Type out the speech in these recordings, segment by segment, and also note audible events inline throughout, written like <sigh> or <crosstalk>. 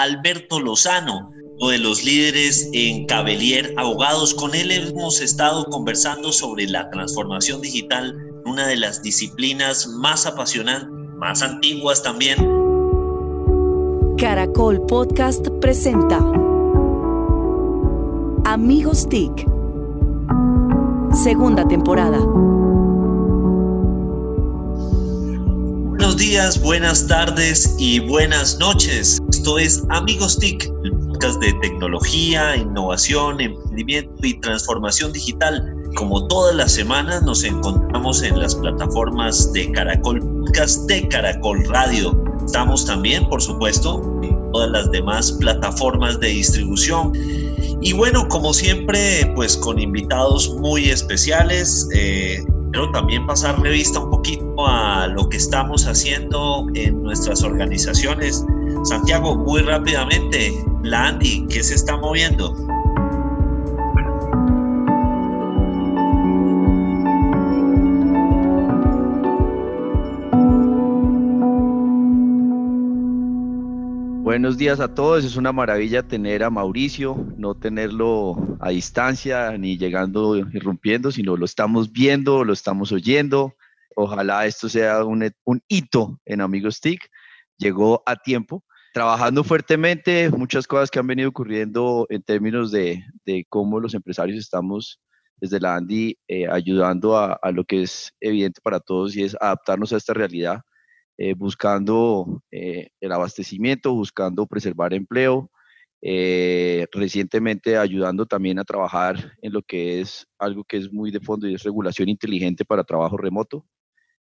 Alberto Lozano, uno de los líderes en Cabelier Abogados. Con él hemos estado conversando sobre la transformación digital, una de las disciplinas más apasionantes, más antiguas también. Caracol Podcast presenta Amigos TIC, segunda temporada. Días, buenas tardes y buenas noches. Esto es Amigos TIC, el podcast de tecnología, innovación, emprendimiento y transformación digital. Como todas las semanas nos encontramos en las plataformas de Caracol Podcast, de Caracol Radio. Estamos también, por supuesto, en todas las demás plataformas de distribución. Y bueno, como siempre, pues con invitados muy especiales. Eh, pero también pasar revista un poquito a lo que estamos haciendo en nuestras organizaciones. Santiago, muy rápidamente, la Andy, ¿qué se está moviendo? Buenos días a todos, es una maravilla tener a Mauricio, no tenerlo a distancia ni llegando, irrumpiendo, sino lo estamos viendo, lo estamos oyendo. Ojalá esto sea un, hito en Amigos TIC. Llegó a tiempo, trabajando fuertemente, muchas cosas que han venido ocurriendo en términos de, cómo los empresarios estamos desde la Andy eh, ayudando a lo que es evidente para todos y es adaptarnos a esta realidad eh, buscando eh, el abastecimiento, buscando preservar empleo, eh, recientemente ayudando también a trabajar en lo que es algo que es muy de fondo y es regulación inteligente para trabajo remoto.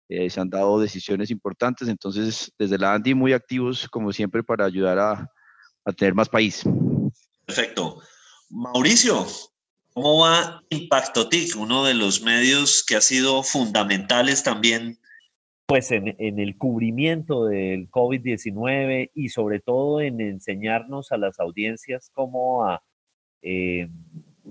se han dado decisiones importantes, entonces desde la ANDI muy activos como siempre para ayudar a, a tener más país. Perfecto. Mauricio, ¿cómo va Impacto TIC, uno de los medios que ha sido fundamentales también pues en, el cubrimiento del COVID-19 y sobre todo en enseñarnos a las audiencias cómo a eh,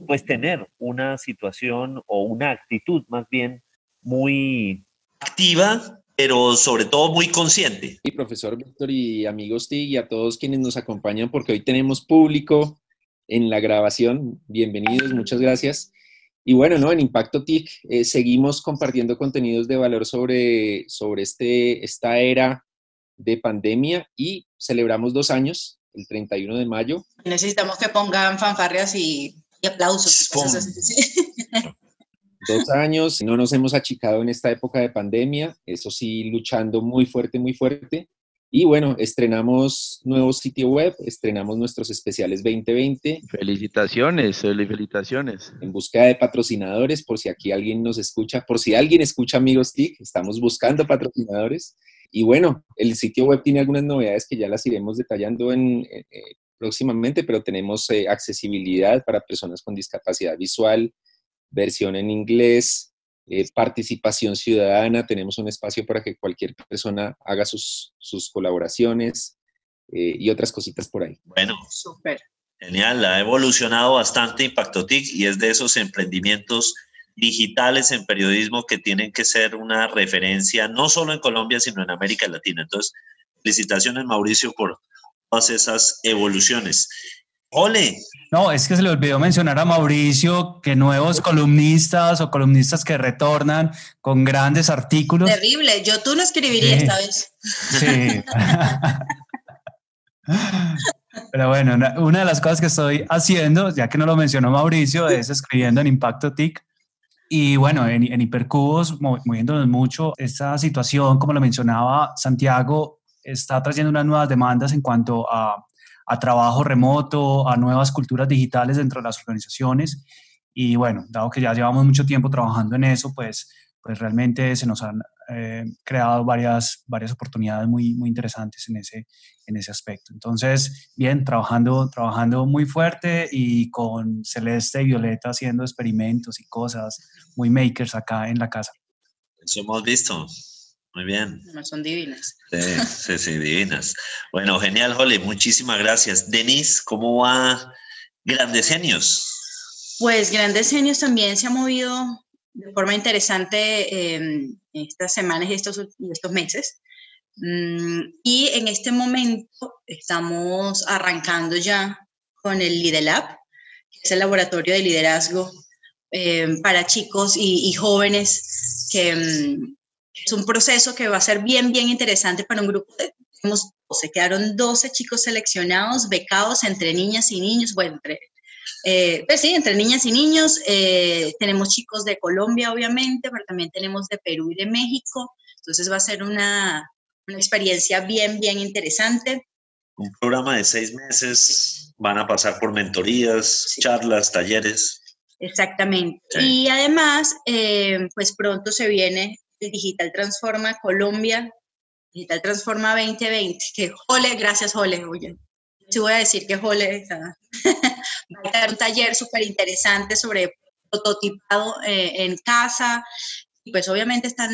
pues tener una situación o una actitud más bien muy activa, pero sobre todo muy consciente. Y profesor Víctor y amigos TIG y a todos quienes nos acompañan porque hoy tenemos público en la grabación. Bienvenidos, muchas gracias. Y bueno, ¿no? En Impacto TIC eh, seguimos compartiendo contenidos de valor sobre, sobre este, esta era de pandemia y celebramos dos años, el 31 de mayo. Necesitamos que pongan fanfarrias y, aplausos. <laughs> Dos años, no nos hemos achicado en esta época de pandemia, eso sí, luchando muy fuerte, muy fuerte. Y bueno, estrenamos nuevo sitio web, estrenamos nuestros especiales 2020. Felicitaciones, felicitaciones. En búsqueda de patrocinadores, por si aquí alguien nos escucha, por si alguien escucha Amigos TIC, estamos buscando patrocinadores. Y bueno, el sitio web tiene algunas novedades que ya las iremos detallando en, eh, próximamente, pero tenemos eh, accesibilidad para personas con discapacidad visual, versión en inglés, eh, participación ciudadana, tenemos un espacio para que cualquier persona haga sus, sus colaboraciones eh, y otras cositas por ahí. Bueno, súper. Genial, ha evolucionado bastante Impactotic y es de esos emprendimientos digitales en periodismo que tienen que ser una referencia no solo en Colombia, sino en América Latina. Entonces, felicitaciones Mauricio por todas esas evoluciones. Ole. No, es que se le olvidó mencionar a Mauricio que nuevos columnistas o columnistas que retornan con grandes artículos. Terrible, yo tú no escribiría esta vez. Sí. Pero bueno, una de las cosas que estoy haciendo, ya que no lo mencionó Mauricio, es escribiendo en Impacto TIC. Y bueno, en, en Hipercubos, moviéndonos mucho, esta situación, como lo mencionaba Santiago, está trayendo unas nuevas demandas en cuanto a a trabajo remoto, a nuevas culturas digitales dentro de las organizaciones. Y bueno, dado que ya llevamos mucho tiempo trabajando en eso, pues, pues realmente se nos han eh, creado varias, varias oportunidades muy, muy interesantes en ese, en ese aspecto. Entonces, bien, trabajando, trabajando muy fuerte y con Celeste y Violeta haciendo experimentos y cosas muy makers acá en la casa. Eso hemos visto. Muy bien. son divinas. Sí, sí, divinas. Bueno, genial, Holly. Muchísimas gracias. Denise, ¿cómo va Grandes Genios? Pues Grandes Genios también se ha movido de forma interesante em, estas semanas y estos, y estos meses. Mm, y en este momento estamos arrancando ya con el LIDELAB, que es el laboratorio de liderazgo eh, para chicos y, jóvenes, que mm, es un proceso que va a ser bien, bien interesante para un grupo de, se quedaron 12 chicos seleccionados, becados entre niñas y niños, bueno, entre, eh, pues sí, entre niñas y niños. Eh, tenemos chicos de Colombia, obviamente, pero también tenemos de Perú y de México. Entonces va a ser una, una experiencia bien, bien interesante. Un programa de seis meses, van a pasar por mentorías, charlas, talleres. Exactamente. Y además, eh, pues pronto se viene Digital Transforma Colombia, Digital Transforma 2020, que Jole, gracias Jole, oye, sí voy a decir que Jole <laughs> va a dar un taller súper interesante sobre prototipado eh, en casa, y pues obviamente están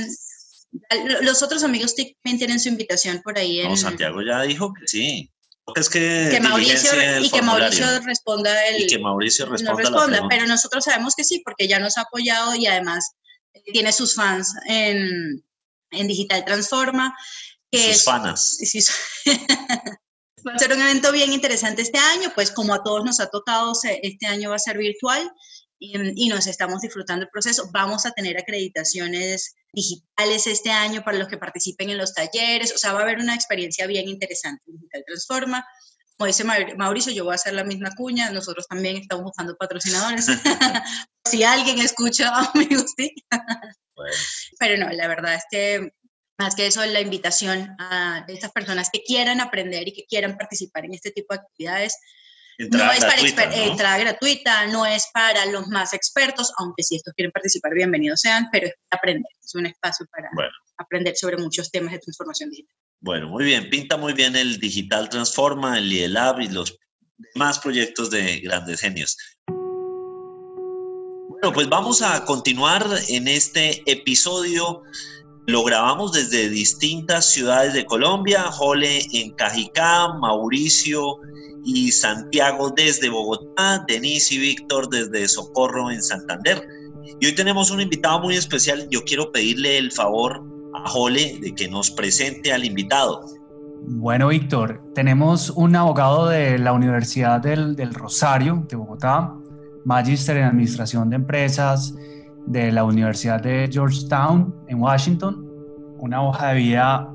los otros amigos también tienen su invitación por ahí. En, no, Santiago ya dijo que sí. Es que, Mauricio y que Mauricio responda el, y que Mauricio responda, no responda pero nosotros sabemos que sí porque ya nos ha apoyado y además tiene sus fans en, en Digital Transforma que sus fanas <laughs> va a ser un evento bien interesante este año pues como a todos nos ha tocado este año va a ser virtual y, nos estamos disfrutando el proceso. Vamos a tener acreditaciones digitales este año para los que participen en los talleres, o sea, va a haber una experiencia bien interesante. Digital Transforma. Como dice Mauricio, yo voy a hacer la misma cuña, nosotros también estamos buscando patrocinadores. <laughs> si alguien escucha, <laughs> amigos, sí. Pero no, la verdad es que más que eso, la invitación a estas personas que quieran aprender y que quieran participar en este tipo de actividades, no es para entrada gratuita, no es para los más expertos, aunque si estos quieren participar, bienvenidos sean, pero es para aprender, es un espacio para aprender sobre muchos temas de transformación digital. Bueno, muy bien, pinta muy bien el Digital Transforma, el IELAB y los demás proyectos de grandes genios. Bueno, pues vamos a continuar en este episodio. Lo grabamos desde distintas ciudades de Colombia, Jole en Cajicá, Mauricio y Santiago desde Bogotá, Denise y Víctor desde Socorro en Santander. Y hoy tenemos un invitado muy especial. Yo quiero pedirle el favor a Jole de que nos presente al invitado. Bueno, Víctor, tenemos un abogado de la Universidad del, del Rosario de Bogotá, magíster en Administración de Empresas de la Universidad de Georgetown en Washington, una hoja de vida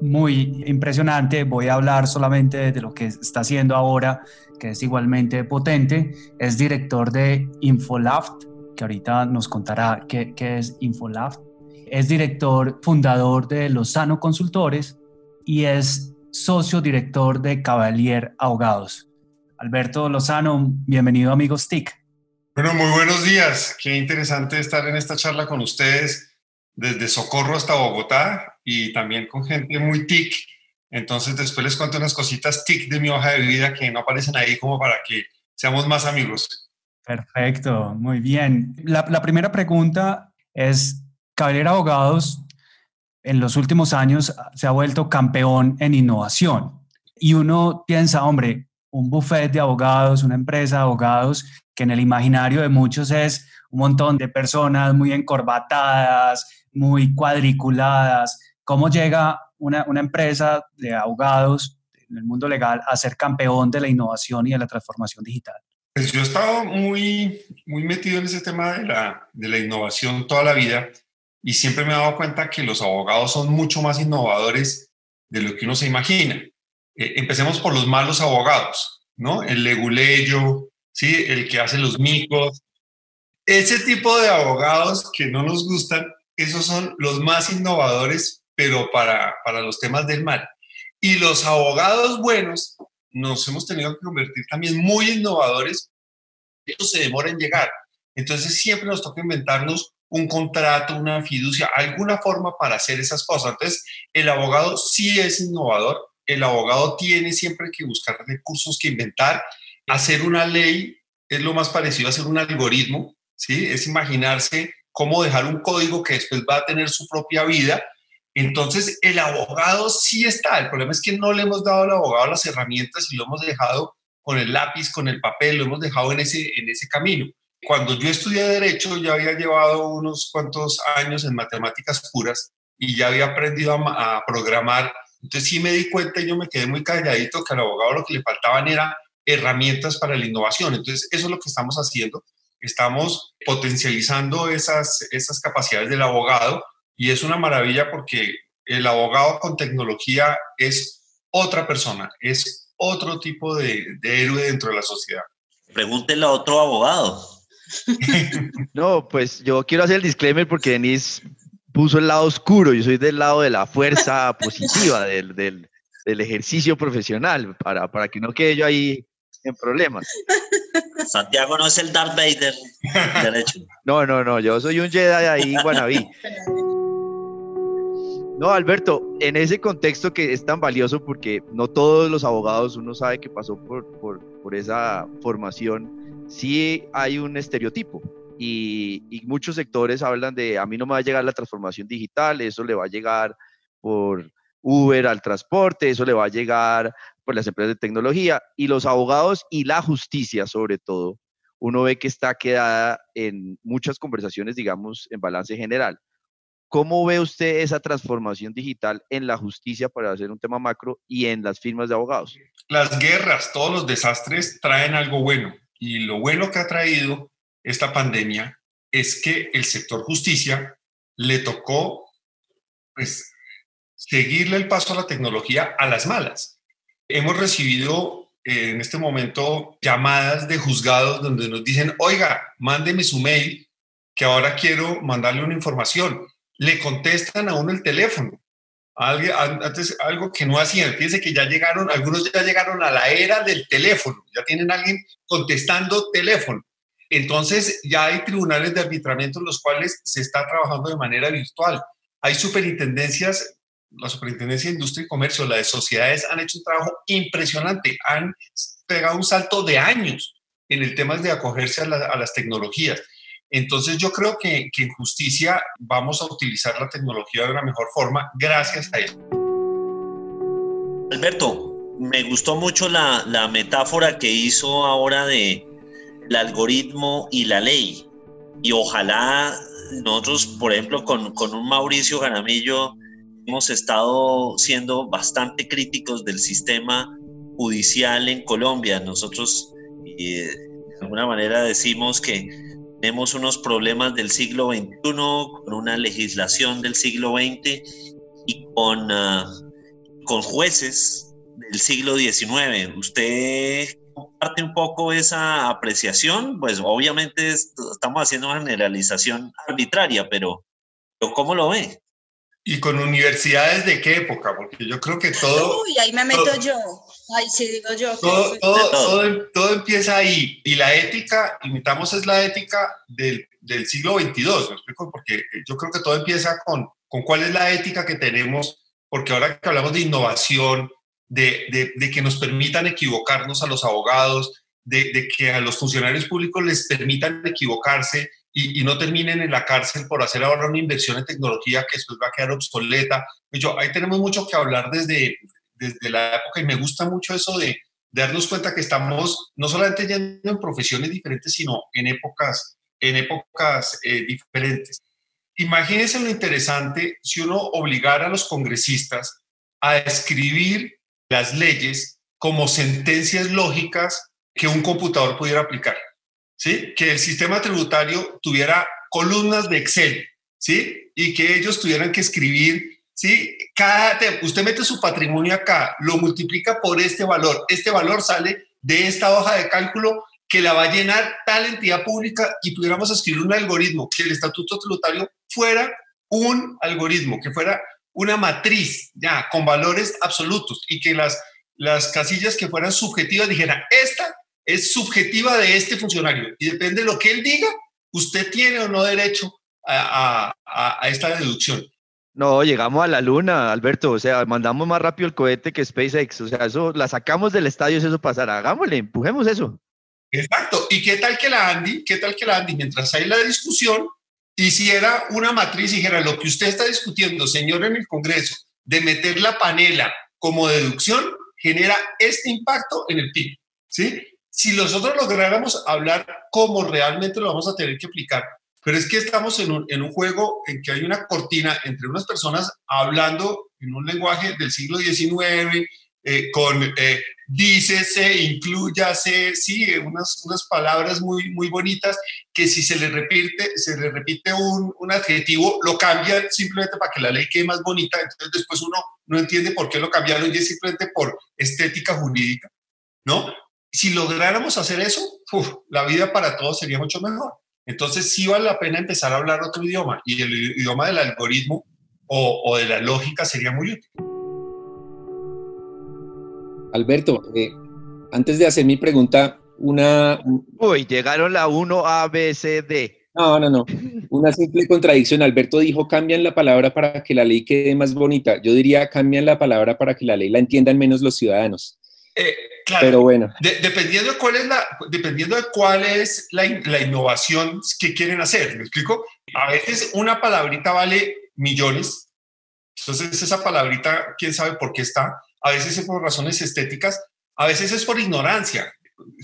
muy impresionante. Voy a hablar solamente de lo que está haciendo ahora, que es igualmente potente. Es director de Infolaft, que ahorita nos contará qué, qué es Infolaft. Es director fundador de Lozano Consultores y es socio director de Cavalier Abogados. Alberto Lozano, bienvenido amigos TIC. Bueno, muy buenos días. Qué interesante estar en esta charla con ustedes desde Socorro hasta Bogotá y también con gente muy TIC. Entonces después les cuento unas cositas TIC de mi hoja de vida que no aparecen ahí como para que seamos más amigos. Perfecto, muy bien. La, la primera pregunta es, Caballero Abogados en los últimos años se ha vuelto campeón en innovación y uno piensa, hombre, un buffet de abogados, una empresa de abogados que en el imaginario de muchos es un montón de personas muy encorbatadas, muy cuadriculadas. ¿Cómo llega una, una empresa de abogados en el mundo legal a ser campeón de la innovación y de la transformación digital? Pues yo he estado muy, muy metido en ese tema de la, de la innovación toda la vida y siempre me he dado cuenta que los abogados son mucho más innovadores de lo que uno se imagina. Eh, empecemos por los malos abogados, ¿no? El leguleyo, ¿sí? El que hace los micos. Ese tipo de abogados que no nos gustan esos son los más innovadores, pero para, para los temas del mal. Y los abogados buenos nos hemos tenido que convertir también muy innovadores. Ellos se demoran en llegar. Entonces siempre nos toca inventarnos un contrato, una fiducia, alguna forma para hacer esas cosas. Entonces el abogado sí es innovador. El abogado tiene siempre que buscar recursos que inventar. Hacer una ley es lo más parecido a hacer un algoritmo, ¿sí? Es imaginarse cómo dejar un código que después va a tener su propia vida. Entonces, el abogado sí está. El problema es que no le hemos dado al abogado las herramientas y lo hemos dejado con el lápiz, con el papel, lo hemos dejado en ese, en ese camino. Cuando yo estudié Derecho, ya había llevado unos cuantos años en matemáticas puras y ya había aprendido a, programar. Entonces sí me di cuenta y yo me quedé muy calladito que al abogado lo que le faltaban era herramientas para la innovación. Entonces eso es lo que estamos haciendo. Estamos potencializando esas, esas capacidades del abogado y es una maravilla porque el abogado con tecnología es otra persona, es otro tipo de, de héroe dentro de la sociedad. Pregúntele a otro abogado. <laughs> no, pues yo quiero hacer el disclaimer porque Denise puso el lado oscuro, yo soy del lado de la fuerza <laughs> positiva, del, del, del, ejercicio profesional, para, para que no quede yo ahí en problemas. Santiago no es el Darth Vader derecho. No, no, no, yo soy un Jedi ahí, Guanabí. No, Alberto, en ese contexto que es tan valioso porque no todos los abogados uno sabe que pasó por, por, por esa formación, sí hay un estereotipo y, muchos sectores hablan de a mí no me va a llegar la transformación digital, eso le va a llegar por Uber al transporte, eso le va a llegar por las empresas de tecnología y los abogados y la justicia sobre todo, uno ve que está quedada en muchas conversaciones, digamos, en balance general. ¿Cómo ve usted esa transformación digital en la justicia para hacer un tema macro y en las firmas de abogados? Las guerras, todos los desastres traen algo bueno. Y lo bueno que ha traído esta pandemia es que el sector justicia le tocó pues, seguirle el paso a la tecnología a las malas. Hemos recibido eh, en este momento llamadas de juzgados donde nos dicen, oiga, mándeme su mail, que ahora quiero mandarle una información le contestan a uno el teléfono. antes algo que no hacían. Fíjense que ya llegaron, algunos ya llegaron a la era del teléfono, ya tienen a alguien contestando teléfono. Entonces ya hay tribunales de arbitramiento en los cuales se está trabajando de manera virtual. Hay superintendencias, la Superintendencia de Industria y Comercio, la de sociedades han hecho un trabajo impresionante, han pegado un salto de años en el tema de acogerse a, las tecnologías. Entonces yo creo que, en justicia vamos a utilizar la tecnología de una mejor forma gracias a eso. Alberto, me gustó mucho la, metáfora que hizo ahora de el algoritmo y la ley. Y ojalá nosotros, por ejemplo, con, un Mauricio Garamillo, hemos estado siendo bastante críticos del sistema judicial en Colombia. Nosotros, eh, de alguna manera, decimos que tenemos unos problemas del siglo XXI con una legislación del siglo XX y con, ah, con jueces del siglo XIX. ¿Usted comparte un poco esa apreciación? Pues obviamente estamos haciendo una generalización arbitraria, pero, pero ¿cómo lo ve? ¿Y con universidades de qué época? Porque yo creo que todo... <laughs> Uy, ahí me meto yo. Ay, sí, digo yo. Todo, todo, todo, empieza ahí. Y la ética, imitamos es la ética del, del siglo XXII, ¿me explico? Porque yo creo que todo empieza con, con cuál es la ética que tenemos, porque ahora que hablamos de innovación, de, de, que nos permitan equivocarnos a los abogados, de, de, que a los funcionarios públicos les permitan equivocarse y, y, no terminen en la cárcel por hacer ahora una inversión en tecnología que después va a quedar obsoleta. Yo, ahí tenemos mucho que hablar desde, desde la época y me gusta mucho eso de, darnos cuenta que estamos no solamente yendo en profesiones diferentes, sino en épocas, en épocas eh, diferentes. Imagínense lo interesante si uno obligara a los congresistas a escribir las leyes como sentencias lógicas que un computador pudiera aplicar. ¿Sí? Que el sistema tributario tuviera columnas de Excel, ¿sí? Y que ellos tuvieran que escribir ¿sí? Cada, usted mete su patrimonio acá, lo multiplica por este valor. Este valor sale de esta hoja de cálculo que la va a llenar tal entidad pública y pudiéramos escribir un algoritmo, que el estatuto tributario fuera un algoritmo, que fuera una matriz ya con valores absolutos y que las, las casillas que fueran subjetivas dijeran, esta es subjetiva de este funcionario y depende de lo que él diga, usted tiene o no derecho a, a, a esta deducción. No, llegamos a la luna, Alberto. O sea, mandamos más rápido el cohete que SpaceX. O sea, eso la sacamos del estadio si eso pasará. Hagámosle, empujemos eso. Exacto. ¿Y qué tal que la Andy, qué tal que la Andy, mientras hay la discusión, hiciera una matriz y dijera lo que usted está discutiendo, señor, en el Congreso, de meter la panela como deducción, genera este impacto en el PIB. ¿sí? Si nosotros lográramos hablar cómo realmente lo vamos a tener que aplicar, pero es que estamos en un, en un juego en que hay una cortina entre unas personas hablando en un lenguaje del siglo XIX, eh, con eh, dícese, incluyase, sí, unas, unas palabras muy, muy bonitas que si se le repite, se le repite un, un adjetivo, lo cambian simplemente para que la ley quede más bonita, entonces después uno no entiende por qué lo cambiaron y es simplemente por estética jurídica, ¿no? Si lográramos hacer eso, la vida para todos sería mucho mejor. Entonces sí vale la pena empezar a hablar otro idioma y el idioma del algoritmo o, o de la lógica sería muy útil. Alberto, eh, antes de hacer mi pregunta, una... Uy, llegaron la 1 A, B, C, D. No, no, no. Una simple contradicción. Alberto dijo, cambian la palabra para que la ley quede más bonita. Yo diría, cambian la palabra para que la ley la entiendan menos los ciudadanos. Eh, claro, Pero bueno. de- dependiendo, de cuál es la, dependiendo de cuál es la, in- la innovación que quieren hacer, ¿me explico? A veces una palabrita vale millones, entonces esa palabrita, quién sabe por qué está, a veces es por razones estéticas, a veces es por ignorancia.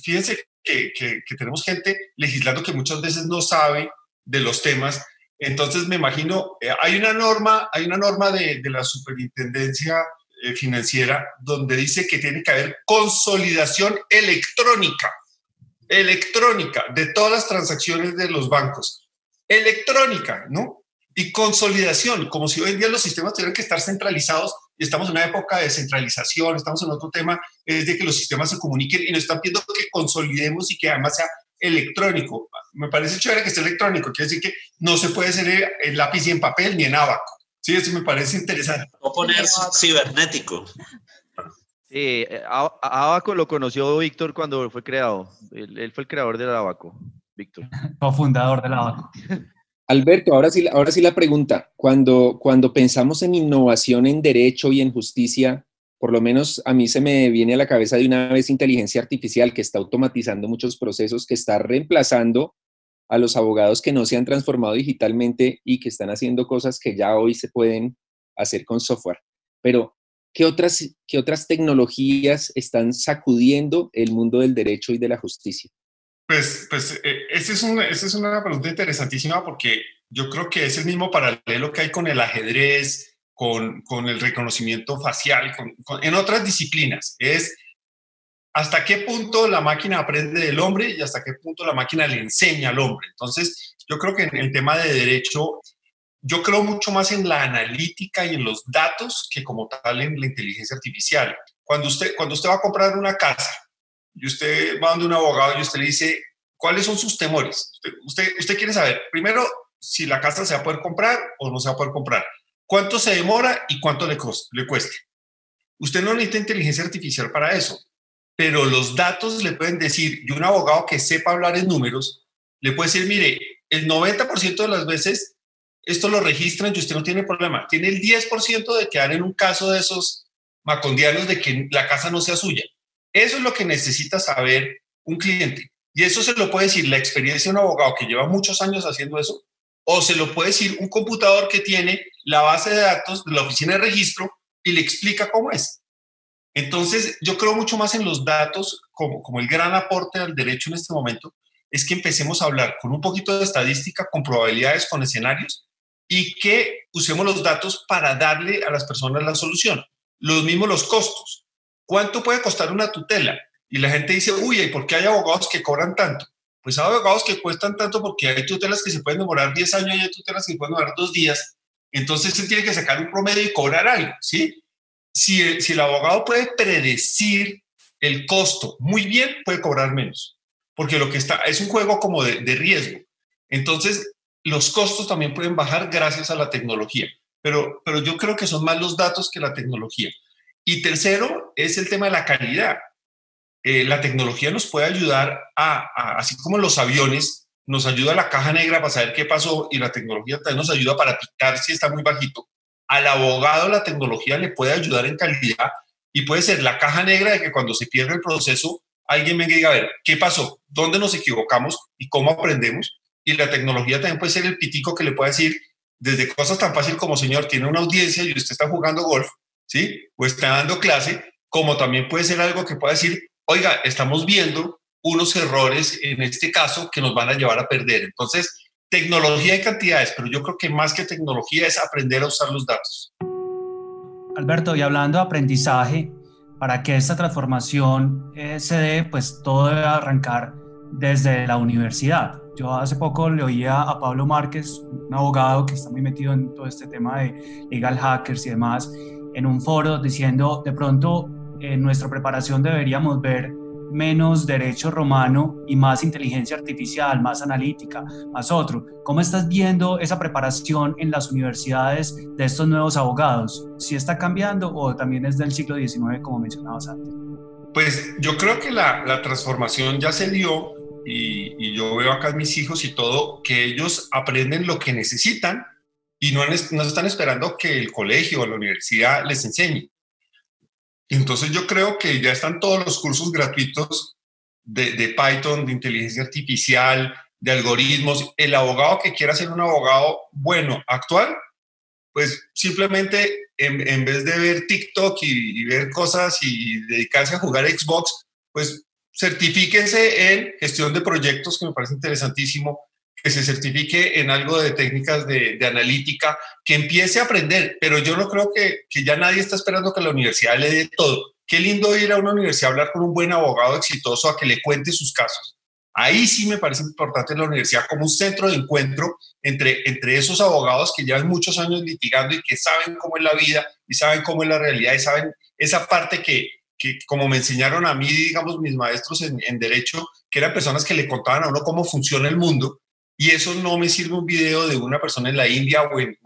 Fíjense que, tenemos gente legislando que muchas veces no sabe de los temas, entonces me imagino, eh, hay una norma, hay una norma de, de la superintendencia eh, financiera donde dice que tiene que haber consolidación electrónica, electrónica de todas las transacciones de los bancos, electrónica, ¿no? Y consolidación, como si hoy en día los sistemas tuvieran que estar centralizados y estamos en una época de centralización, estamos en otro tema, es de que los sistemas se comuniquen y nos están pidiendo que consolidemos y que además sea electrónico. Me parece chévere que esté electrónico, quiere decir que no se puede hacer en lápiz y en papel ni en abaco. Sí, eso me parece interesante. O poner cibernético. Sí, eh, Abaco lo conoció Víctor cuando fue creado. Él, él fue el creador del Abaco, Víctor. <laughs> cofundador de la Abaco. <laughs> Alberto, ahora sí, la pregunta. Cuando, cuando pensamos en innovación en derecho y en justicia, por lo menos a mí se me viene a la cabeza de una vez inteligencia artificial que está automatizando muchos procesos, que está reemplazando a los abogados que no se han transformado digitalmente y que están haciendo cosas que ya hoy se pueden hacer con software. Pero, ¿qué otras, qué otras tecnologías están sacudiendo el mundo del derecho y de la justicia? Pues, pues eh, esa es, una, esa es una pregunta interesantísima porque yo creo que es el mismo paralelo que hay con el ajedrez, con, con el reconocimiento facial, en otras disciplinas. Es hasta qué punto la máquina aprende del hombre y hasta qué punto la máquina le enseña al hombre. Entonces, yo creo que en el tema de derecho, yo creo mucho más en la analítica y en los datos que como tal en la inteligencia artificial. Cuando usted, cuando usted va a comprar una casa, y usted va donde un abogado y usted le dice, ¿cuáles son sus temores? Usted, quiere saber, primero, si la casa se va a poder comprar o no se va a poder comprar. ¿Cuánto se demora y cuánto le, cos- le cuesta? Usted no necesita inteligencia artificial para eso, pero los datos le pueden decir, y un abogado que sepa hablar en números, le puede decir, mire, el 90% de las veces esto lo registran y usted no tiene problema. Tiene el 10% de quedar en un caso de esos macondianos de que la casa no sea suya. Eso es lo que necesita saber un cliente. Y eso se lo puede decir la experiencia de un abogado que lleva muchos años haciendo eso, o se lo puede decir un computador que tiene la base de datos de la oficina de registro y le explica cómo es. Entonces, yo creo mucho más en los datos como, como el gran aporte al derecho en este momento, es que empecemos a hablar con un poquito de estadística, con probabilidades, con escenarios, y que usemos los datos para darle a las personas la solución. Los mismos los costos. ¿Cuánto puede costar una tutela? Y la gente dice, uy, ¿y por qué hay abogados que cobran tanto? Pues hay abogados que cuestan tanto porque hay tutelas que se pueden demorar 10 años y hay tutelas que pueden demorar dos días. Entonces se tiene que sacar un promedio y cobrar algo, ¿sí? Si si el abogado puede predecir el costo muy bien, puede cobrar menos, porque lo que está es un juego como de, de riesgo. Entonces, los costos también pueden bajar gracias a la tecnología, pero, pero yo creo que son más los datos que la tecnología. Y tercero, es el tema de la calidad. Eh, la tecnología nos puede ayudar a, a, así como los aviones, nos ayuda la caja negra para saber qué pasó y la tecnología también nos ayuda para picar si está muy bajito. Al abogado la tecnología le puede ayudar en calidad y puede ser la caja negra de que cuando se pierde el proceso, alguien venga y diga, a ver, ¿qué pasó? ¿Dónde nos equivocamos? ¿Y cómo aprendemos? Y la tecnología también puede ser el pitico que le puede decir, desde cosas tan fácil como, señor, tiene una audiencia y usted está jugando golf, ¿sí? O está dando clase, como también puede ser algo que pueda decir, oiga, estamos viendo unos errores en este caso que nos van a llevar a perder. Entonces, tecnología y cantidades, pero yo creo que más que tecnología es aprender a usar los datos. Alberto, y hablando de aprendizaje, para que esta transformación eh, se dé, pues todo debe arrancar desde la universidad. Yo hace poco le oía a Pablo Márquez, un abogado que está muy metido en todo este tema de legal hackers y demás, en un foro diciendo, de pronto en nuestra preparación deberíamos ver menos derecho romano y más inteligencia artificial, más analítica, más otro. ¿Cómo estás viendo esa preparación en las universidades de estos nuevos abogados? ¿Si está cambiando o también es del siglo XIX, como mencionabas antes? Pues yo creo que la, la transformación ya se dio y, yo veo acá a mis hijos y todo, que ellos aprenden lo que necesitan y no, están esperando que el colegio o la universidad les enseñe. Entonces yo creo que ya están todos los cursos gratuitos de, Python, de inteligencia artificial, de algoritmos. El abogado que quiera ser un abogado bueno, actual, pues simplemente en, vez de ver TikTok y, y, ver cosas y dedicarse a jugar Xbox, pues certifíquese en gestión de proyectos, que me parece interesantísimo, que se certifique en algo de técnicas de, de, analítica, que empiece a aprender, pero yo no creo que, que, ya nadie está esperando que la universidad le dé todo. Qué lindo ir a una universidad a hablar con un buen abogado exitoso a que le cuente sus casos. Ahí sí me parece importante la universidad como un centro de encuentro entre, entre esos abogados que llevan muchos años litigando y que saben cómo es la vida y saben cómo es la realidad y saben esa parte que, que como me enseñaron a mí, digamos, mis maestros en, en derecho, que eran personas que le contaban a uno cómo funciona el mundo y eso no me sirve un video de una persona en la India o en,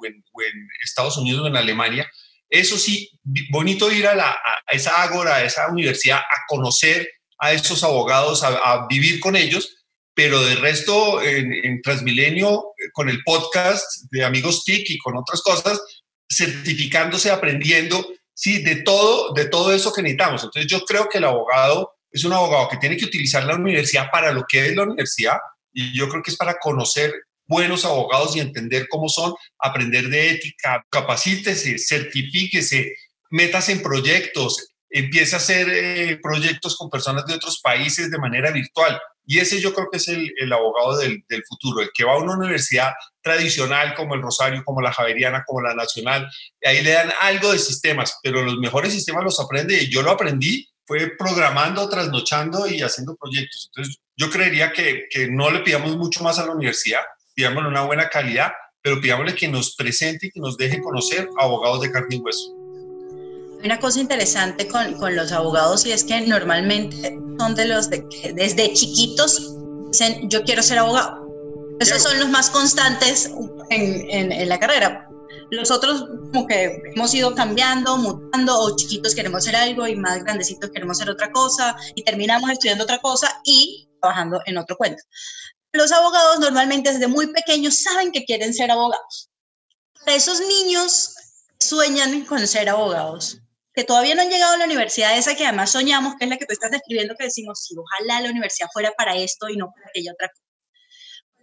Estados Unidos o en Alemania. Eso sí, bonito ir a, la, a esa ágora, a esa universidad, a conocer a esos abogados, a, a vivir con ellos, pero de resto en, en, Transmilenio, con el podcast de Amigos TIC y con otras cosas, certificándose, aprendiendo, sí, de todo, de todo eso que necesitamos. Entonces yo creo que el abogado es un abogado que tiene que utilizar la universidad para lo que es la universidad, y yo creo que es para conocer buenos abogados y entender cómo son, aprender de ética, capacítese, certifíquese, metas en proyectos, empiece a hacer eh, proyectos con personas de otros países de manera virtual. Y ese yo creo que es el, el abogado del, del, futuro, el que va a una universidad tradicional como el Rosario, como la Javeriana, como la Nacional, y ahí le dan algo de sistemas, pero los mejores sistemas los aprende y yo lo aprendí fue programando, trasnochando y haciendo proyectos. Entonces, yo creería que, que no le pidamos mucho más a la universidad, pidámosle una buena calidad, pero pidámosle que nos presente y que nos deje conocer abogados de carne y hueso. Una cosa interesante con, con los abogados y es que normalmente son de los de que desde chiquitos dicen yo quiero ser abogado. Esos son los más constantes en, en, en la carrera los otros como que hemos ido cambiando, mutando, o chiquitos queremos hacer algo y más grandecitos queremos hacer otra cosa y terminamos estudiando otra cosa y trabajando en otro cuento. Los abogados normalmente desde muy pequeños saben que quieren ser abogados. Para esos niños sueñan con ser abogados, que todavía no han llegado a la universidad esa que además soñamos, que es la que tú estás describiendo, que decimos, sí, ojalá la universidad fuera para esto y no para aquella otra cosa.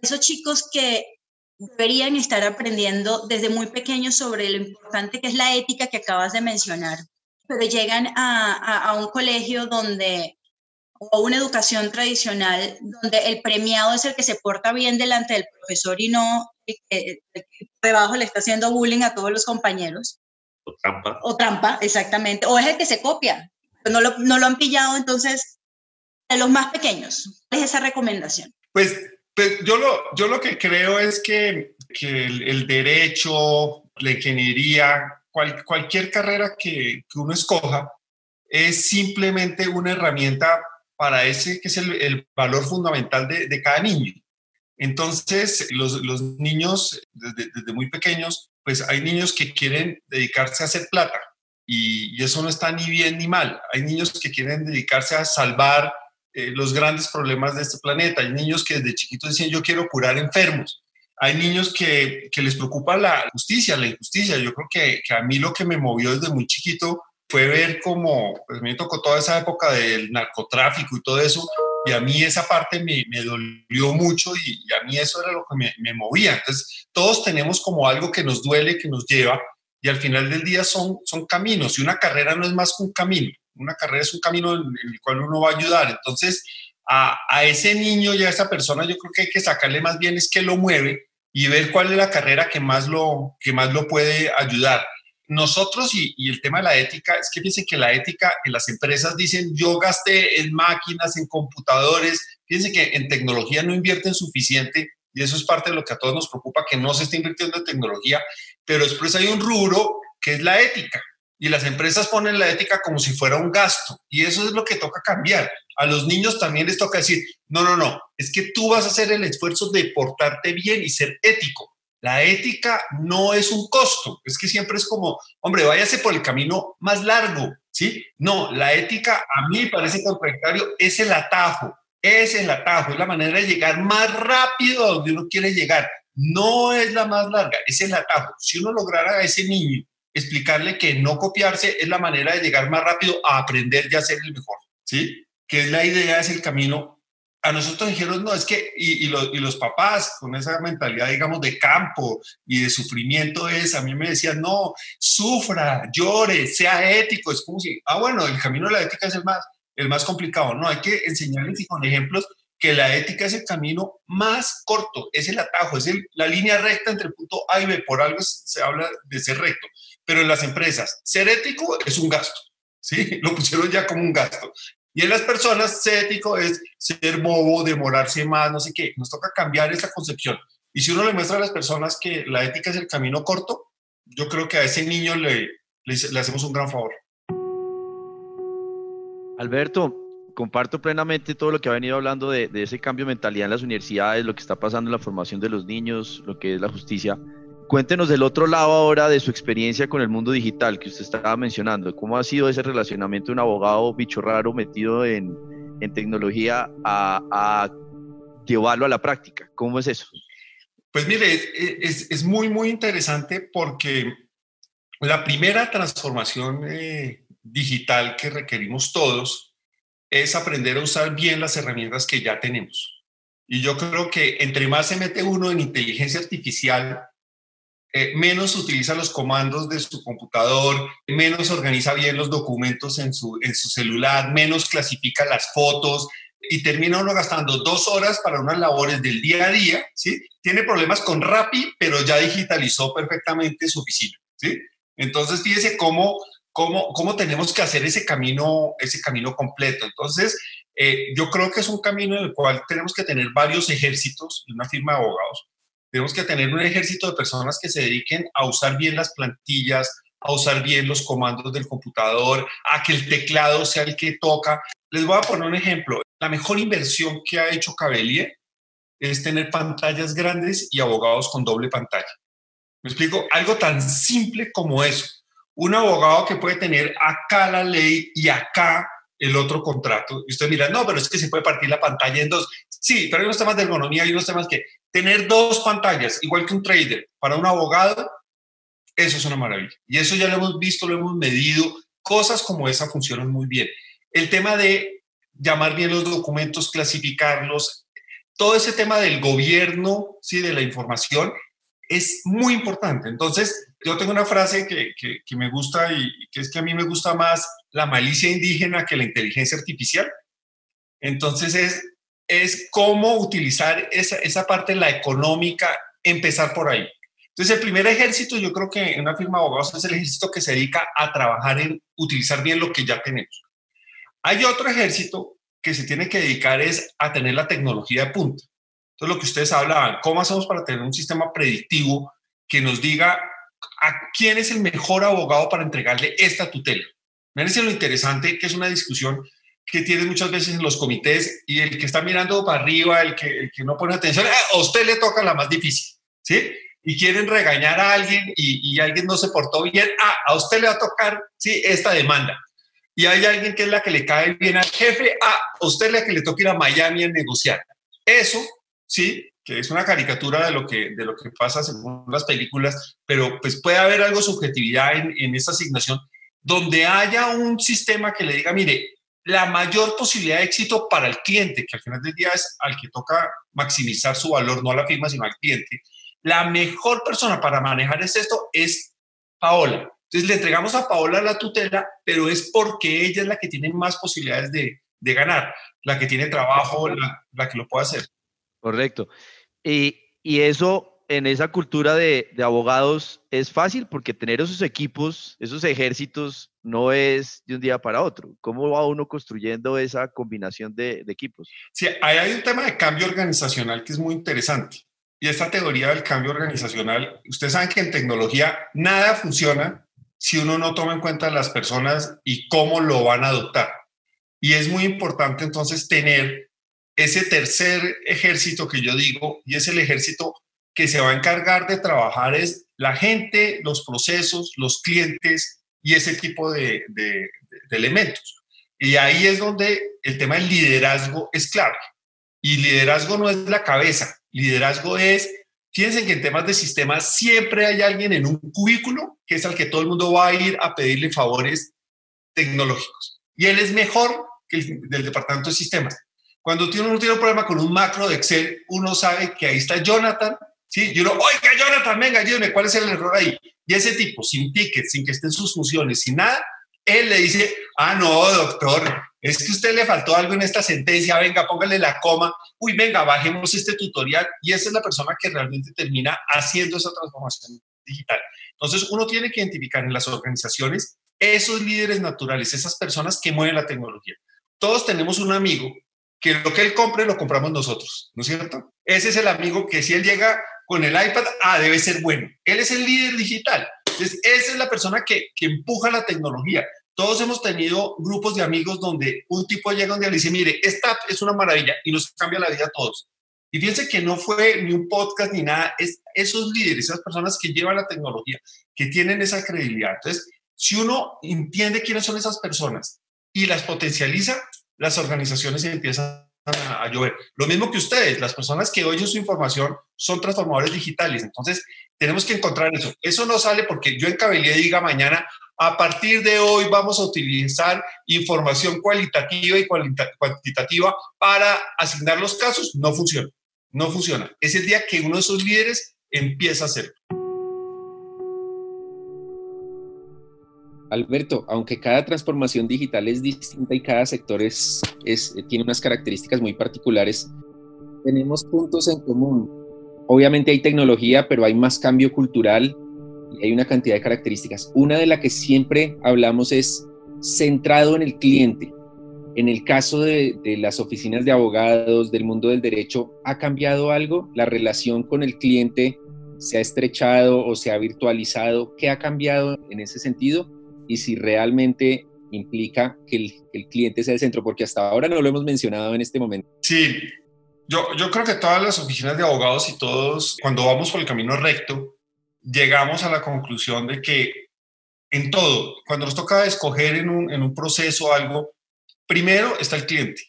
Esos chicos que deberían estar aprendiendo desde muy pequeños sobre lo importante que es la ética que acabas de mencionar, pero llegan a, a, a un colegio donde, o una educación tradicional, donde el premiado es el que se porta bien delante del profesor y no el que, el que debajo le está haciendo bullying a todos los compañeros. O trampa. O trampa, exactamente. O es el que se copia. No lo, no lo han pillado, entonces, a los más pequeños. ¿Cuál es esa recomendación? Pues pues yo lo, yo lo que creo es que, que el, derecho, la ingeniería, cual, cualquier carrera que, uno escoja, es simplemente una herramienta para ese que es el, valor fundamental de, de, cada niño. Entonces, los, los niños desde, desde, muy pequeños, pues hay niños que quieren dedicarse a hacer plata y eso no está ni bien ni mal. Hay niños que quieren dedicarse a salvar eh, los grandes problemas de este planeta. Hay niños que desde chiquitos dicen yo quiero curar enfermos. Hay niños que, que les preocupa la justicia, la injusticia. Yo creo que, que, a mí lo que me movió desde muy chiquito fue ver cómo, pues me tocó toda esa época del narcotráfico y todo eso, y a mí esa parte me, me dolió mucho y, y, a mí eso era lo que me, me movía. Entonces, todos tenemos como algo que nos duele, que nos lleva, y al final del día son, son caminos, y una carrera no es más que un camino una carrera es un camino en el cual uno va a ayudar. Entonces, a, a, ese niño y a esa persona yo creo que hay que sacarle más bien es que lo mueve y ver cuál es la carrera que más lo, que más lo puede ayudar. Nosotros y, y el tema de la ética, es que piensen que la ética en las empresas dicen yo gasté en máquinas, en computadores, fíjense que en tecnología no invierten suficiente y eso es parte de lo que a todos nos preocupa, que no se está invirtiendo en tecnología, pero después hay un rubro que es la ética. Y las empresas ponen la ética como si fuera un gasto. Y eso es lo que toca cambiar. A los niños también les toca decir, no, no, no, es que tú vas a hacer el esfuerzo de portarte bien y ser ético. La ética no es un costo, es que siempre es como, hombre, váyase por el camino más largo, ¿sí? No, la ética a mí parece contradictorio, es el atajo, es el atajo, es la manera de llegar más rápido a donde uno quiere llegar. No es la más larga, es el atajo. Si uno lograra a ese niño explicarle que no copiarse es la manera de llegar más rápido a aprender y a ser el mejor, ¿sí? Que es la idea, es el camino. A nosotros dijeron, no, es que, y, y, los, y los papás con esa mentalidad, digamos, de campo y de sufrimiento es, a mí me decían, no, sufra, llore, sea ético, es como si, ah, bueno, el camino de la ética es el más, el más complicado, no, hay que enseñarles y con ejemplos que la ética es el camino más corto, es el atajo, es el, la línea recta entre el punto A y B, por algo se habla de ser recto pero en las empresas, ser ético es un gasto, ¿sí? <laughs> Lo pusieron ya como un gasto. Y en las personas, ser ético es ser bobo, demorarse más, no sé qué. Nos toca cambiar esa concepción. Y si uno le muestra a las personas que la ética es el camino corto, yo creo que a ese niño le, le, hacemos un gran favor. Alberto, comparto plenamente todo lo que ha venido hablando de, de, ese cambio de mentalidad en las universidades, lo que está pasando en la formación de los niños, lo que es la justicia. Cuéntenos del otro lado ahora de su experiencia con el mundo digital que usted estaba mencionando. ¿Cómo ha sido ese relacionamiento de un abogado bicho raro metido en, en tecnología a, a, llevarlo a la práctica? ¿Cómo es eso? Pues mire, es, es muy, muy interesante porque la primera transformación eh, digital que requerimos todos es aprender a usar bien las herramientas que ya tenemos. Y yo creo que entre más se mete uno en inteligencia artificial, eh, menos utiliza los comandos de su computador, menos organiza bien los documentos en su, en su celular, menos clasifica las fotos y termina uno gastando dos horas para unas labores del día a día, ¿sí? Tiene problemas con Rappi, pero ya digitalizó perfectamente su oficina, ¿sí? Entonces, fíjese cómo, cómo, cómo tenemos que hacer ese camino, ese camino completo. Entonces, eh, yo creo que es un camino en el cual tenemos que tener varios ejércitos en una firma de abogados tenemos que tener un ejército de personas que se dediquen a usar bien las plantillas, a usar bien los comandos del computador, a que el teclado sea el que toca. Les voy a poner un ejemplo. La mejor inversión que ha hecho Cabelier es tener pantallas grandes y abogados con doble pantalla. Me explico, algo tan simple como eso. Un abogado que puede tener acá la ley y acá el otro contrato. Y usted mira, no, pero es que se puede partir la pantalla en dos. Sí, pero hay unos temas de ergonomía y unos temas que tener dos pantallas, igual que un trader, para un abogado, eso es una maravilla. Y eso ya lo hemos visto, lo hemos medido. Cosas como esa funcionan muy bien. El tema de llamar bien los documentos, clasificarlos, todo ese tema del gobierno, ¿sí? de la información, es muy importante. Entonces, yo tengo una frase que, que, que, me gusta y que es que a mí me gusta más la malicia indígena que la inteligencia artificial. Entonces, es es cómo utilizar esa, esa parte, la económica, empezar por ahí. Entonces, el primer ejército, yo creo que en una firma de abogados es el ejército que se dedica a trabajar en utilizar bien lo que ya tenemos. Hay otro ejército que se tiene que dedicar es a tener la tecnología de punta. Entonces, lo que ustedes hablaban, ¿cómo hacemos para tener un sistema predictivo que nos diga a quién es el mejor abogado para entregarle esta tutela? Miren lo interesante que es una discusión que tiene muchas veces en los comités y el que está mirando para arriba, el que, el que no pone atención, ah, a usted le toca la más difícil, ¿sí? Y quieren regañar a alguien y, y, alguien no se portó bien, ah, a usted le va a tocar, ¿sí? Esta demanda. Y hay alguien que es la que le cae bien al jefe, ah, a usted la que le toca ir a Miami a negociar. Eso, ¿sí? Que es una caricatura de lo que, de lo que pasa según las películas, pero pues puede haber algo de subjetividad en, en esta asignación donde haya un sistema que le diga, mire, la mayor posibilidad de éxito para el cliente, que al final del día es al que toca maximizar su valor, no a la firma, sino al cliente. La mejor persona para manejar esto es Paola. Entonces le entregamos a Paola la tutela, pero es porque ella es la que tiene más posibilidades de, de ganar, la que tiene trabajo, la, la, que lo puede hacer. Correcto. Y, y eso en esa cultura de, abogados es fácil porque tener esos equipos, esos ejércitos, no es de un día para otro. ¿Cómo va uno construyendo esa combinación de, equipos? Sí, ahí hay un tema de cambio organizacional que es muy interesante. Y esta teoría del cambio organizacional, ustedes saben que en tecnología nada funciona si uno no toma en cuenta las personas y cómo lo van a adoptar. Y es muy importante entonces tener ese tercer ejército que yo digo, y es el ejército que se va a encargar de trabajar es la gente, los procesos, los clientes y ese tipo de, elementos. Y ahí es donde el tema del liderazgo es clave. Y liderazgo no es la cabeza, liderazgo es, fíjense que en temas de sistemas siempre hay alguien en un cubículo que es al que todo el mundo va a ir a pedirle favores tecnológicos. Y él es mejor que el del departamento de sistemas. Cuando uno tiene un problema con un macro de Excel, uno sabe que ahí está Jonathan ¿sí? Y uno, oiga, Jonathan, venga, ayúdeme, ¿cuál es el error ahí? Y ese tipo, sin ticket, sin que estén sus funciones, sin nada, él le dice, ah, no, doctor, es que usted le faltó algo en esta sentencia, venga, póngale la coma, uy, venga, bajemos este tutorial. Y esa es la persona que realmente termina haciendo esa transformación digital. Entonces, uno tiene que identificar en las organizaciones esos líderes naturales, esas personas que mueven la tecnología. Todos tenemos un amigo que lo que él compre lo compramos nosotros, ¿no es cierto? Ese es el amigo que si él llega con el iPad, ah, debe ser bueno. Él es el líder digital. Entonces, esa es la persona que, empuja la tecnología. Todos hemos tenido grupos de amigos donde un tipo llega un día y dice, mire, esta es una maravilla y nos cambia la vida a todos. Y fíjense que no fue ni un podcast ni nada, es esos líderes, esas personas que llevan la tecnología, que tienen esa credibilidad. Entonces, si uno entiende quiénes son esas personas y las potencializa, las organizaciones empiezan a, llover. Lo mismo que ustedes, las personas que oyen su información son transformadores digitales. Entonces, tenemos que encontrar eso. Eso no sale porque yo en Cabelía diga mañana, a partir de hoy vamos a utilizar información cualitativa y cuantitativa para asignar los casos. No funciona. No funciona. Es el día que uno de esos líderes empieza a hacerlo. Alberto, aunque cada transformación digital es distinta y cada sector es, tiene unas características muy particulares, tenemos puntos en común. Obviamente hay tecnología, pero hay más cambio cultural y hay una cantidad de características. Una de las que siempre hablamos es centrado en el cliente. En el caso de las oficinas de abogados, del mundo del derecho, ¿ha cambiado algo? ¿La relación con el cliente se ha estrechado o se ha virtualizado? ¿Qué ha cambiado en ese sentido? Y si realmente implica que el, cliente sea el centro, porque hasta ahora no lo hemos mencionado en este momento. Sí, yo, yo creo que todas las oficinas de abogados y todos, cuando vamos por el camino recto, llegamos a la conclusión de que en todo, cuando nos toca escoger en un, en un proceso algo, primero está el cliente.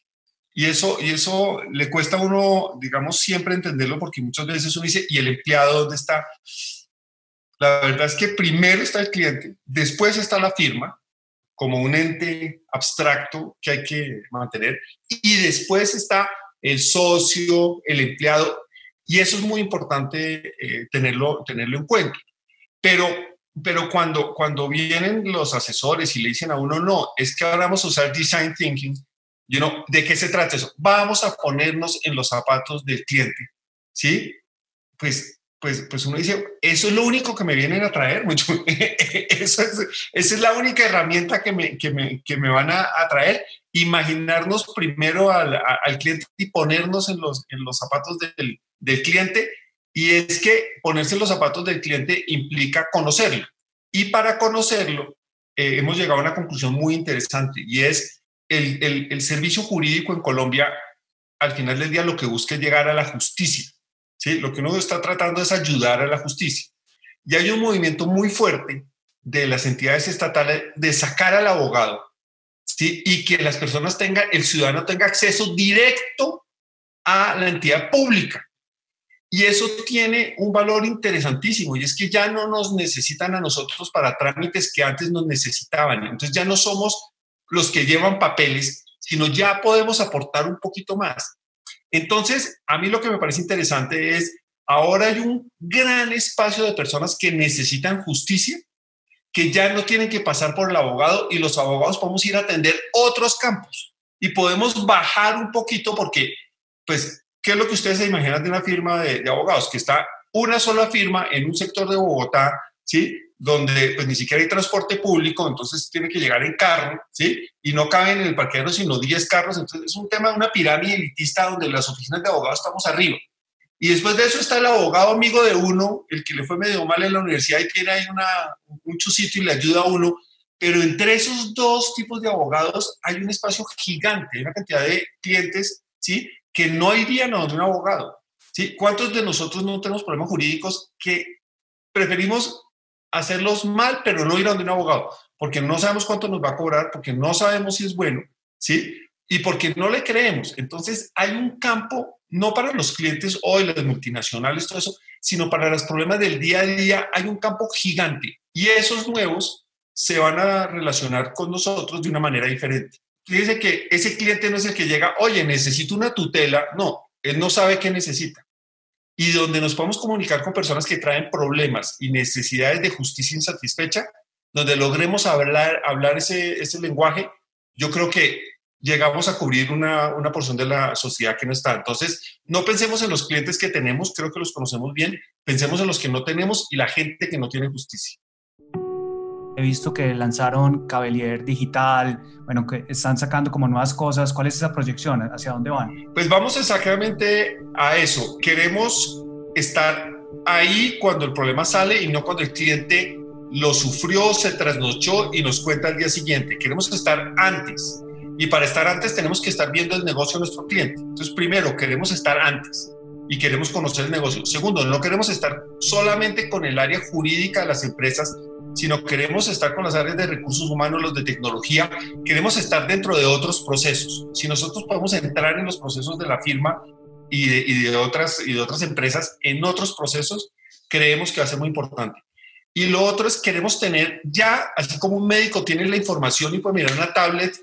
Y eso, y eso le cuesta a uno, digamos, siempre entenderlo porque muchas veces uno dice, ¿y el empleado dónde está? La verdad es que primero está el cliente, después está la firma como un ente abstracto que hay que mantener y después está el socio, el empleado y eso es muy importante eh, tenerlo, tenerlo en cuenta. Pero, pero cuando, cuando vienen los asesores y le dicen a uno, no, es que ahora vamos a usar design thinking, you know, ¿de qué se trata eso? Vamos a ponernos en los zapatos del cliente, ¿sí? Pues pues, pues uno dice, eso es lo único que me vienen a traer, <laughs> eso es, esa es la única herramienta que me, que me, que me van a, traer. Imaginarnos primero al, cliente y ponernos en los, en los zapatos del, del, cliente. Y es que ponerse en los zapatos del cliente implica conocerlo. Y para conocerlo, eh, hemos llegado a una conclusión muy interesante y es el, el, el servicio jurídico en Colombia, al final del día, lo que busca es llegar a la justicia ¿sí? Lo que uno está tratando es ayudar a la justicia. Y hay un movimiento muy fuerte de las entidades estatales de sacar al abogado, ¿sí? Y que las personas tengan, el ciudadano tenga acceso directo a la entidad pública. Y eso tiene un valor interesantísimo y es que ya no nos necesitan a nosotros para trámites que antes nos necesitaban. Entonces ya no somos los que llevan papeles, sino ya podemos aportar un poquito más. Entonces, a mí lo que me parece interesante es, ahora hay un gran espacio de personas que necesitan justicia, que ya no tienen que pasar por el abogado y los abogados podemos ir a atender otros campos y podemos bajar un poquito porque, pues, ¿qué es lo que ustedes se imaginan de una firma de, abogados? Que está una sola firma en un sector de Bogotá, ¿sí? donde pues ni siquiera hay transporte público, entonces tiene que llegar en carro, ¿sí? Y no caben en el parqueadero sino 10 carros, entonces es un tema de una pirámide elitista donde las oficinas de abogados estamos arriba. Y después de eso está el abogado amigo de uno, el que le fue medio mal en la universidad y tiene ahí una, un chusito y le ayuda a uno, pero entre esos dos tipos de abogados hay un espacio gigante, hay una cantidad de clientes, ¿sí? Que no irían a donde un abogado, ¿sí? ¿Cuántos de nosotros no tenemos problemas jurídicos que preferimos hacerlos mal, pero no ir a un abogado, porque no sabemos cuánto nos va a cobrar, porque no sabemos si es bueno, ¿sí? Y porque no le creemos. Entonces, hay un campo, no para los clientes hoy, las multinacionales, todo eso, sino para los problemas del día a día, hay un campo gigante. Y esos nuevos se van a relacionar con nosotros de una manera diferente. Fíjense que ese cliente no es el que llega, oye, necesito una tutela. No, él no sabe qué necesita y donde nos podemos comunicar con personas que traen problemas y necesidades de justicia insatisfecha, donde logremos hablar, ese lenguaje, yo creo que llegamos a cubrir una, una, porción de la sociedad que no está. Entonces, no pensemos en los clientes que tenemos, creo que los conocemos bien, pensemos en los que no tenemos y la gente que no tiene justicia. He visto que lanzaron Cabelier Digital, bueno, que están sacando como nuevas cosas. ¿Cuál es esa proyección? ¿Hacia dónde van? Pues vamos exactamente a eso. Queremos estar ahí cuando el problema sale y no cuando el cliente lo sufrió, se trasnochó y nos cuenta al día siguiente. Queremos estar antes. Y para estar antes tenemos que estar viendo el negocio de nuestro cliente. Entonces, primero, queremos estar antes y queremos conocer el negocio. Segundo, no queremos estar solamente con el área jurídica de las empresas, sino queremos estar con las áreas de recursos humanos, los de tecnología, queremos estar dentro de otros procesos. Si nosotros podemos entrar en los procesos de la firma y de, otras, y de otras empresas en otros procesos, creemos que va a ser muy importante. Y lo otro es queremos tener ya, así como un médico tiene la información y puede mirar una tablet,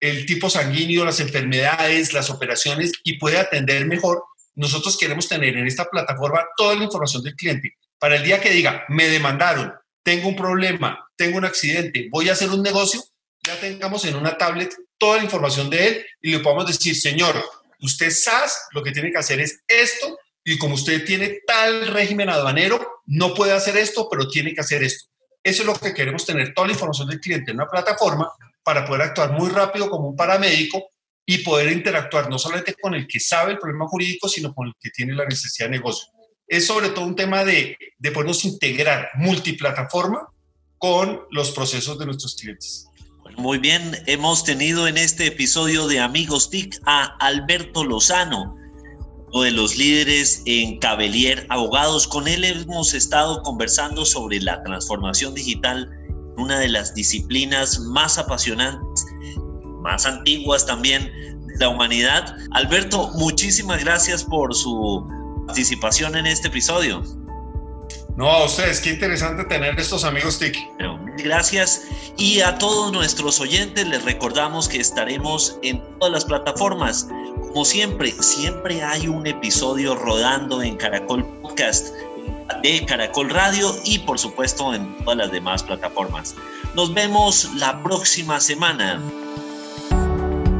el tipo sanguíneo, las enfermedades, las operaciones y puede atender mejor, nosotros queremos tener en esta plataforma toda la información del cliente para el día que diga, me demandaron, tengo un problema, tengo un accidente, voy a hacer un negocio, ya tengamos en una tablet toda la información de él y le podamos decir, señor, usted sabe lo que tiene que hacer es esto y como usted tiene tal régimen aduanero, no puede hacer esto, pero tiene que hacer esto. Eso es lo que queremos tener, toda la información del cliente en una plataforma para poder actuar muy rápido como un paramédico y poder interactuar no solamente con el que sabe el problema jurídico, sino con el que tiene la necesidad de negocio es sobre todo un tema de, de podernos integrar multiplataforma con los procesos de nuestros clientes. Muy bien, hemos tenido en este episodio de Amigos TIC a Alberto Lozano, uno de los líderes en Cabelier Abogados. Con él hemos estado conversando sobre la transformación digital, una de las disciplinas más apasionantes, más antiguas también de la humanidad. Alberto, muchísimas gracias por su participación en este episodio. No, a ustedes, qué interesante tener estos amigos TIC. Gracias. Y a todos nuestros oyentes les recordamos que estaremos en todas las plataformas. Como siempre, siempre hay un episodio rodando en Caracol Podcast, de Caracol Radio y por supuesto en todas las demás plataformas. Nos vemos la próxima semana.